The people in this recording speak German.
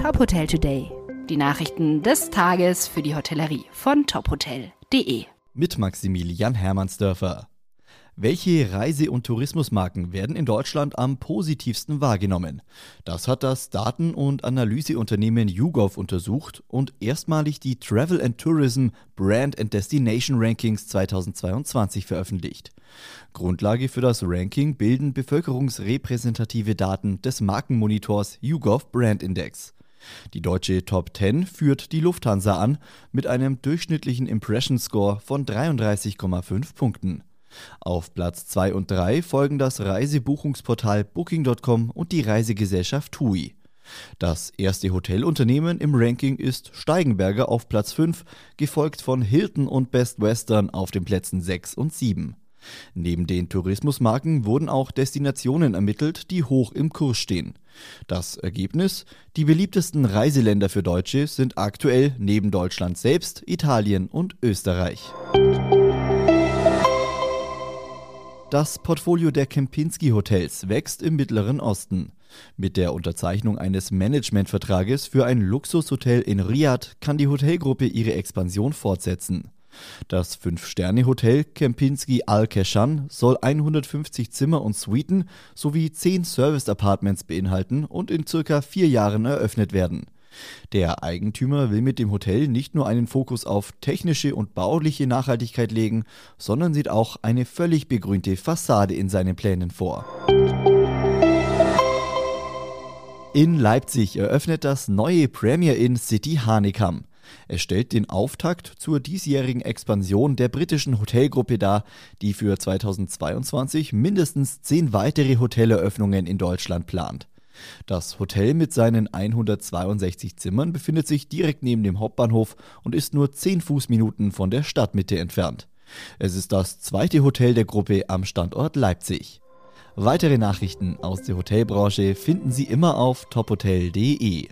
Top Hotel Today. Die Nachrichten des Tages für die Hotellerie von tophotel.de. Mit Maximilian Hermannsdörfer. Welche Reise- und Tourismusmarken werden in Deutschland am positivsten wahrgenommen? Das hat das Daten- und Analyseunternehmen YouGov untersucht und erstmalig die Travel and Tourism Brand and Destination Rankings 2022 veröffentlicht. Grundlage für das Ranking bilden bevölkerungsrepräsentative Daten des Markenmonitors YouGov Brand Index. Die deutsche Top 10 führt die Lufthansa an mit einem durchschnittlichen Impression Score von 33,5 Punkten. Auf Platz 2 und 3 folgen das Reisebuchungsportal Booking.com und die Reisegesellschaft TUI. Das erste Hotelunternehmen im Ranking ist Steigenberger auf Platz 5, gefolgt von Hilton und Best Western auf den Plätzen 6 und 7. Neben den Tourismusmarken wurden auch Destinationen ermittelt, die hoch im Kurs stehen. Das Ergebnis? Die beliebtesten Reiseländer für Deutsche sind aktuell neben Deutschland selbst Italien und Österreich. Das Portfolio der Kempinski Hotels wächst im Mittleren Osten. Mit der Unterzeichnung eines Managementvertrages für ein Luxushotel in Riyadh kann die Hotelgruppe ihre Expansion fortsetzen. Das Fünf-Sterne-Hotel Kempinski Al-Keshan soll 150 Zimmer und Suiten sowie 10 Service-Apartments beinhalten und in circa vier Jahren eröffnet werden. Der Eigentümer will mit dem Hotel nicht nur einen Fokus auf technische und bauliche Nachhaltigkeit legen, sondern sieht auch eine völlig begrünte Fassade in seinen Plänen vor. In Leipzig eröffnet das neue Premier Inn City Hanekam. Es stellt den Auftakt zur diesjährigen Expansion der britischen Hotelgruppe dar, die für 2022 mindestens zehn weitere Hoteleröffnungen in Deutschland plant. Das Hotel mit seinen 162 Zimmern befindet sich direkt neben dem Hauptbahnhof und ist nur 10 Fußminuten von der Stadtmitte entfernt. Es ist das zweite Hotel der Gruppe am Standort Leipzig. Weitere Nachrichten aus der Hotelbranche finden Sie immer auf tophotel.de.